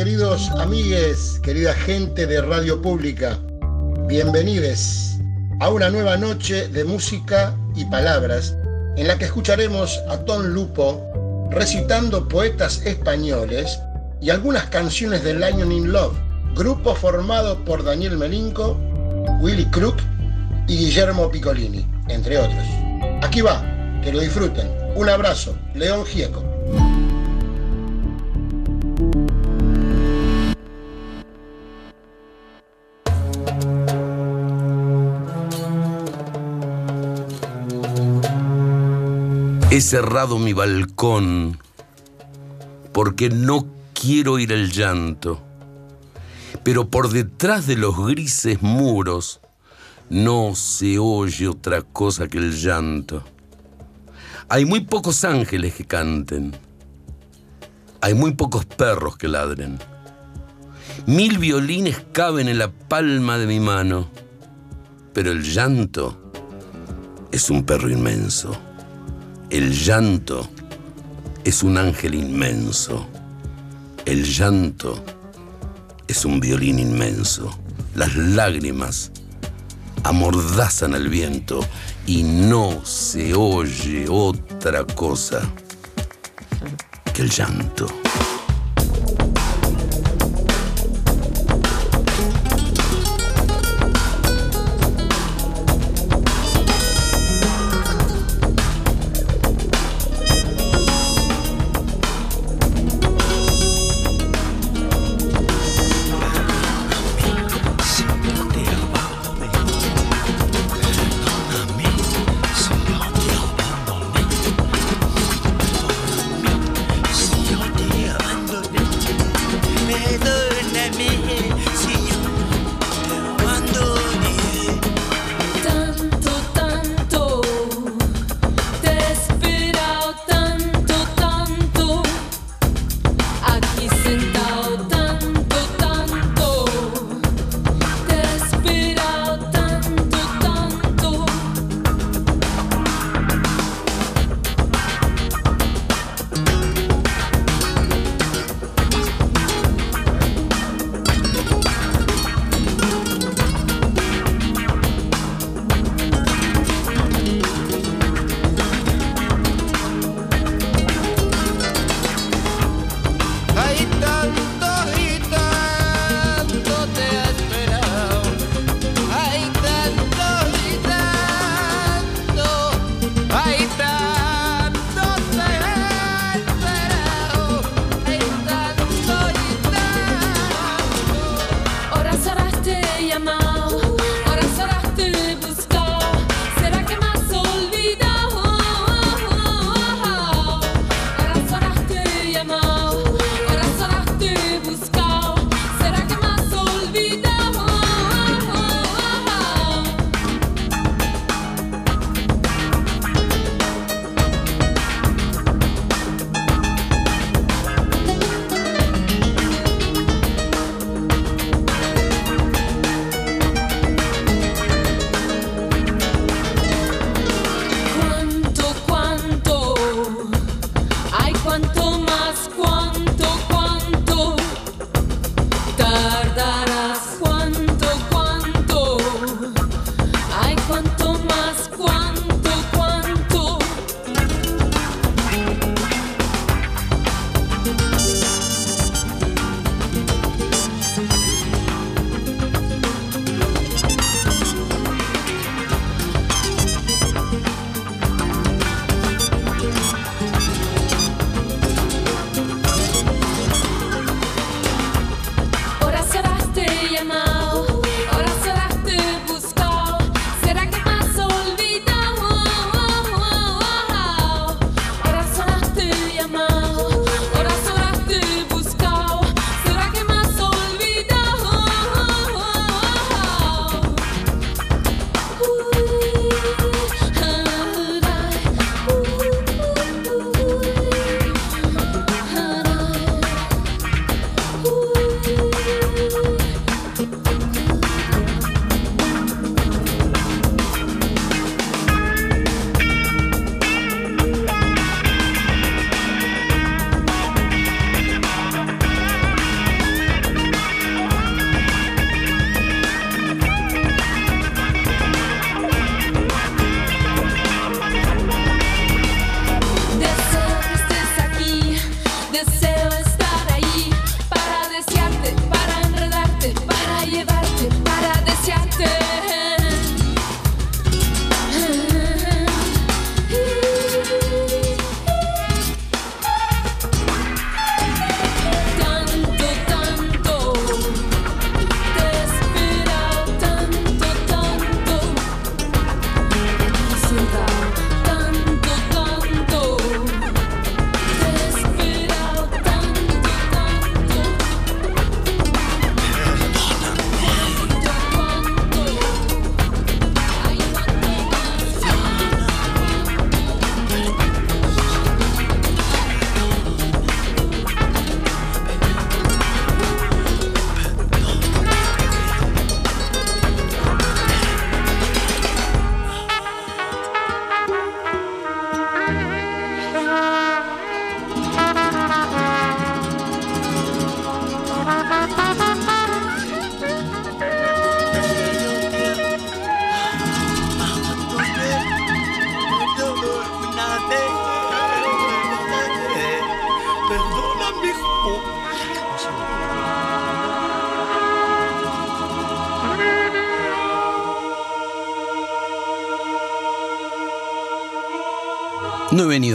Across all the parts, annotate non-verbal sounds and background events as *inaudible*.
Queridos amigues, querida gente de Radio Pública, bienvenidos a una nueva noche de música y palabras en la que escucharemos a Tom Lupo recitando poetas españoles y algunas canciones de Lion in Love, grupo formado por Daniel Melinco, Willy Crook y Guillermo Piccolini, entre otros. Aquí va, que lo disfruten. Un abrazo, León Gieco. He cerrado mi balcón porque no quiero ir al llanto, pero por detrás de los grises muros no se oye otra cosa que el llanto. Hay muy pocos ángeles que canten, hay muy pocos perros que ladren. Mil violines caben en la palma de mi mano, pero el llanto es un perro inmenso. El llanto es un ángel inmenso. El llanto es un violín inmenso. Las lágrimas amordazan al viento y no se oye otra cosa que el llanto.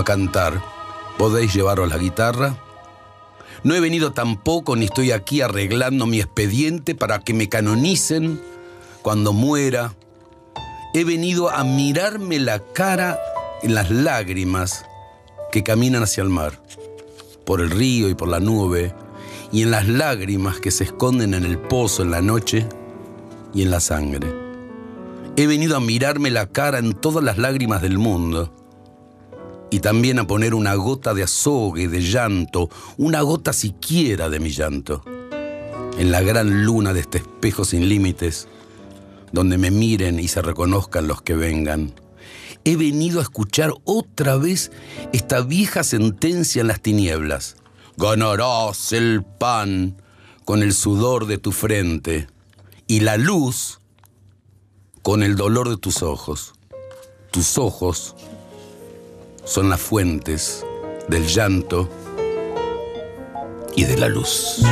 A cantar. ¿Podéis llevaros la guitarra? No he venido tampoco ni estoy aquí arreglando mi expediente para que me canonicen cuando muera. He venido a mirarme la cara en las lágrimas que caminan hacia el mar, por el río y por la nube, y en las lágrimas que se esconden en el pozo en la noche y en la sangre. He venido a mirarme la cara en todas las lágrimas del mundo y también a poner una gota de azogue, de llanto, una gota siquiera de mi llanto, en la gran luna de este espejo sin límites, donde me miren y se reconozcan los que vengan. He venido a escuchar otra vez esta vieja sentencia en las tinieblas. Ganarás el pan con el sudor de tu frente y la luz con el dolor de tus ojos. Tus ojos son las fuentes del llanto y de la luz.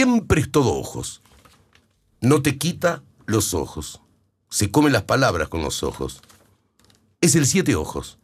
Siempre es todo ojos. No te quita los ojos. Se come las palabras con los ojos. Es el siete ojos.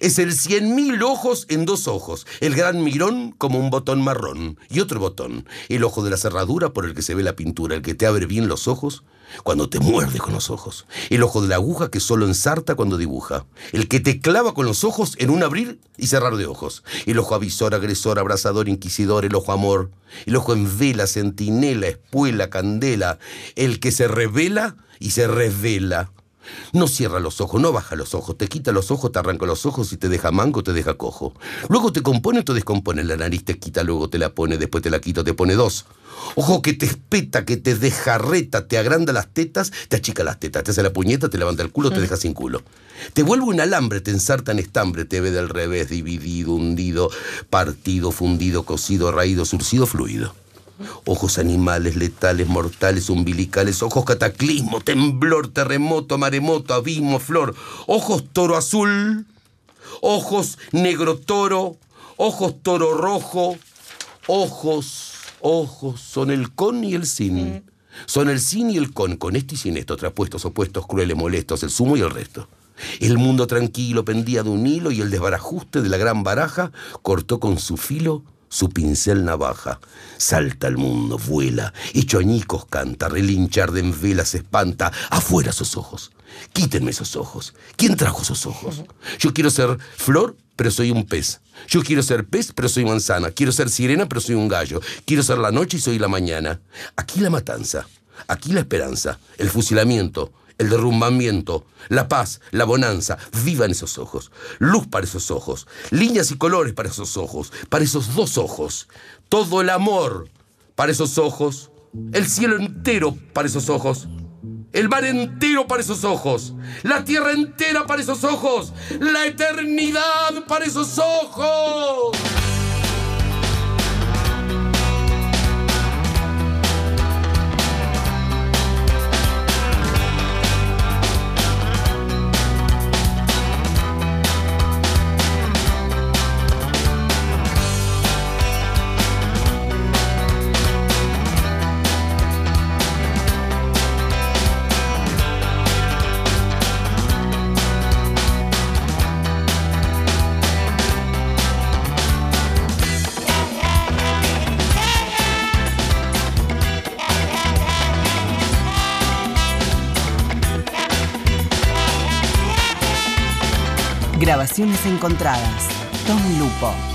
Es el cien mil ojos en dos ojos, el gran mirón como un botón marrón y otro botón, el ojo de la cerradura por el que se ve la pintura, el que te abre bien los ojos cuando te muerde con los ojos, el ojo de la aguja que solo ensarta cuando dibuja, el que te clava con los ojos en un abrir y cerrar de ojos, el ojo avisor, agresor, abrazador, inquisidor, el ojo amor, el ojo en vela, centinela, espuela, candela, el que se revela y se revela no cierra los ojos, no baja los ojos, te quita los ojos, te arranca los ojos y te deja manco, te deja cojo. Luego te compone o te descompone la nariz, te quita, luego te la pone, después te la quita, te pone dos. Ojo que te espeta, que te deja reta, te agranda las tetas, te achica las tetas, te hace la puñeta, te levanta el culo, te mm. deja sin culo. Te vuelve un alambre, te ensarta en estambre, te ve del revés, dividido, hundido, partido, fundido, cocido, raído, surcido, fluido ojos animales, letales, mortales, umbilicales, ojos cataclismo, temblor, terremoto, maremoto, abismo, flor, ojos toro azul, ojos negro toro, ojos toro rojo, ojos, ojos, son el con y el sin. Son el sin y el con, con esto y sin esto, traspuestos, opuestos, crueles, molestos, el sumo y el resto. El mundo tranquilo pendía de un hilo y el desbarajuste de la gran baraja cortó con su filo su pincel navaja. Salta al mundo, vuela, hecho añicos canta, relinchar de velas espanta. Afuera esos ojos. Quítenme esos ojos. ¿Quién trajo esos ojos? Yo quiero ser flor, pero soy un pez. Yo quiero ser pez, pero soy manzana. Quiero ser sirena, pero soy un gallo. Quiero ser la noche y soy la mañana. Aquí la matanza. Aquí la esperanza. El fusilamiento el derrumbamiento, la paz, la bonanza, viva en esos ojos. Luz para esos ojos, líneas y colores para esos ojos, para esos dos ojos. Todo el amor para esos ojos, el cielo entero para esos ojos. El mar entero para esos ojos, la tierra entera para esos ojos, la eternidad para esos ojos. Grabaciones encontradas. Tom Lupo.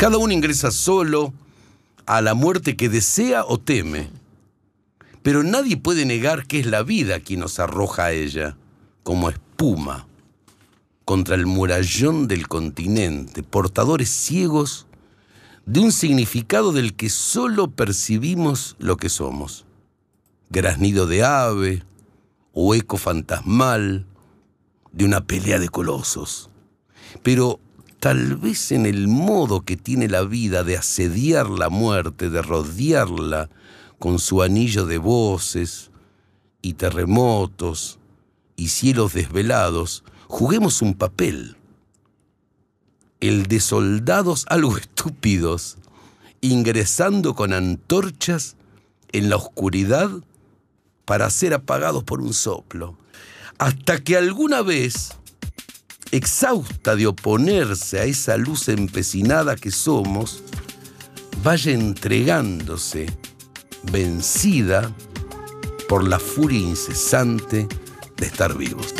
Cada uno ingresa solo a la muerte que desea o teme. Pero nadie puede negar que es la vida quien nos arroja a ella, como espuma, contra el murallón del continente, portadores ciegos de un significado del que solo percibimos lo que somos. Graznido de ave o eco fantasmal de una pelea de colosos. Pero tal vez en el modo que tiene la vida de asediar la muerte, de rodearla con su anillo de voces y terremotos y cielos desvelados, juguemos un papel, el de soldados algo *laughs* estúpidos, ingresando con antorchas en la oscuridad para ser apagados por un soplo, hasta que alguna vez exhausta de oponerse a esa luz empecinada que somos, vaya entregándose, vencida por la furia incesante de estar vivos.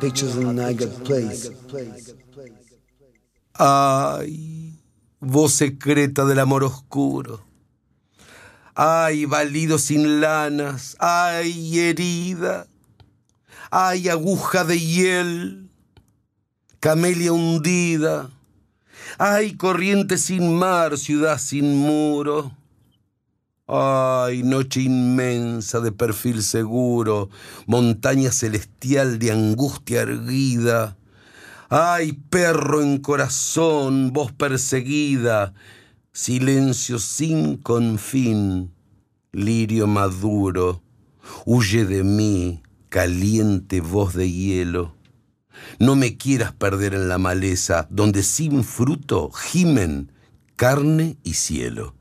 Pictures and I got plays. Ay, voz secreta del amor oscuro. Ay, valido sin lanas. Ay, herida. Ay, aguja de hiel. Camelia hundida. Ay, corriente sin mar, ciudad sin muro. Ay, noche inmensa de perfil seguro, montaña celestial de angustia erguida. Ay, perro en corazón, voz perseguida, silencio sin confín, lirio maduro, huye de mí, caliente voz de hielo. No me quieras perder en la maleza, donde sin fruto gimen carne y cielo.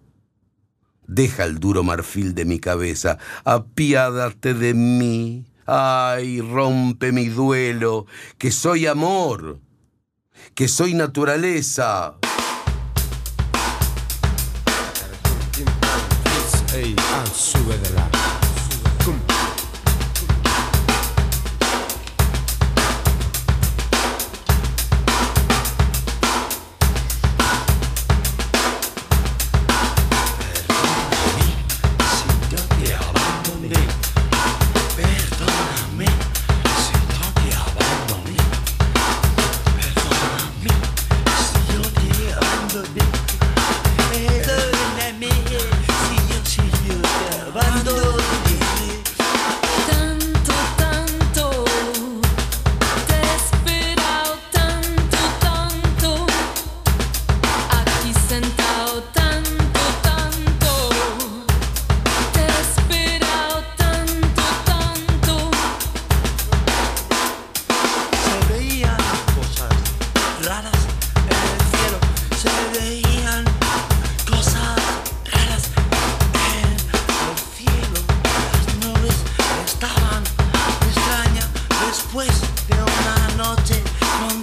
Deja el duro marfil de mi cabeza, apiádate de mí. Ay, rompe mi duelo, que soy amor, que soy naturaleza. sube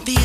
de la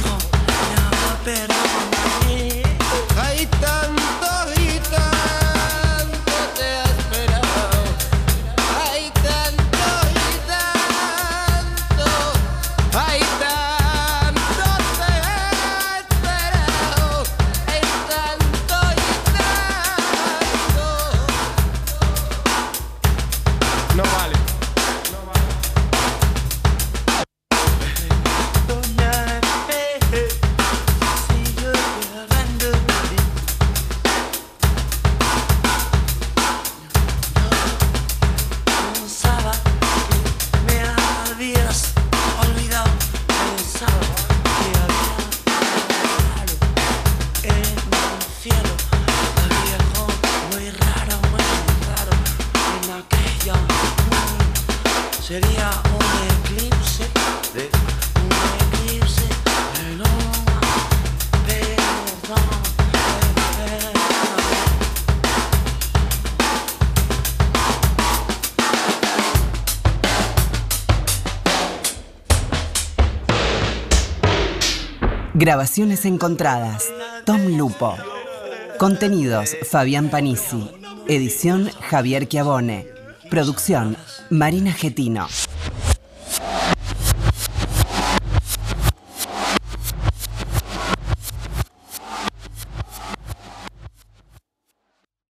Grabaciones encontradas. Tom Lupo. Contenidos Fabián Panisi. Edición Javier Chiavone. Producción Marina Getino.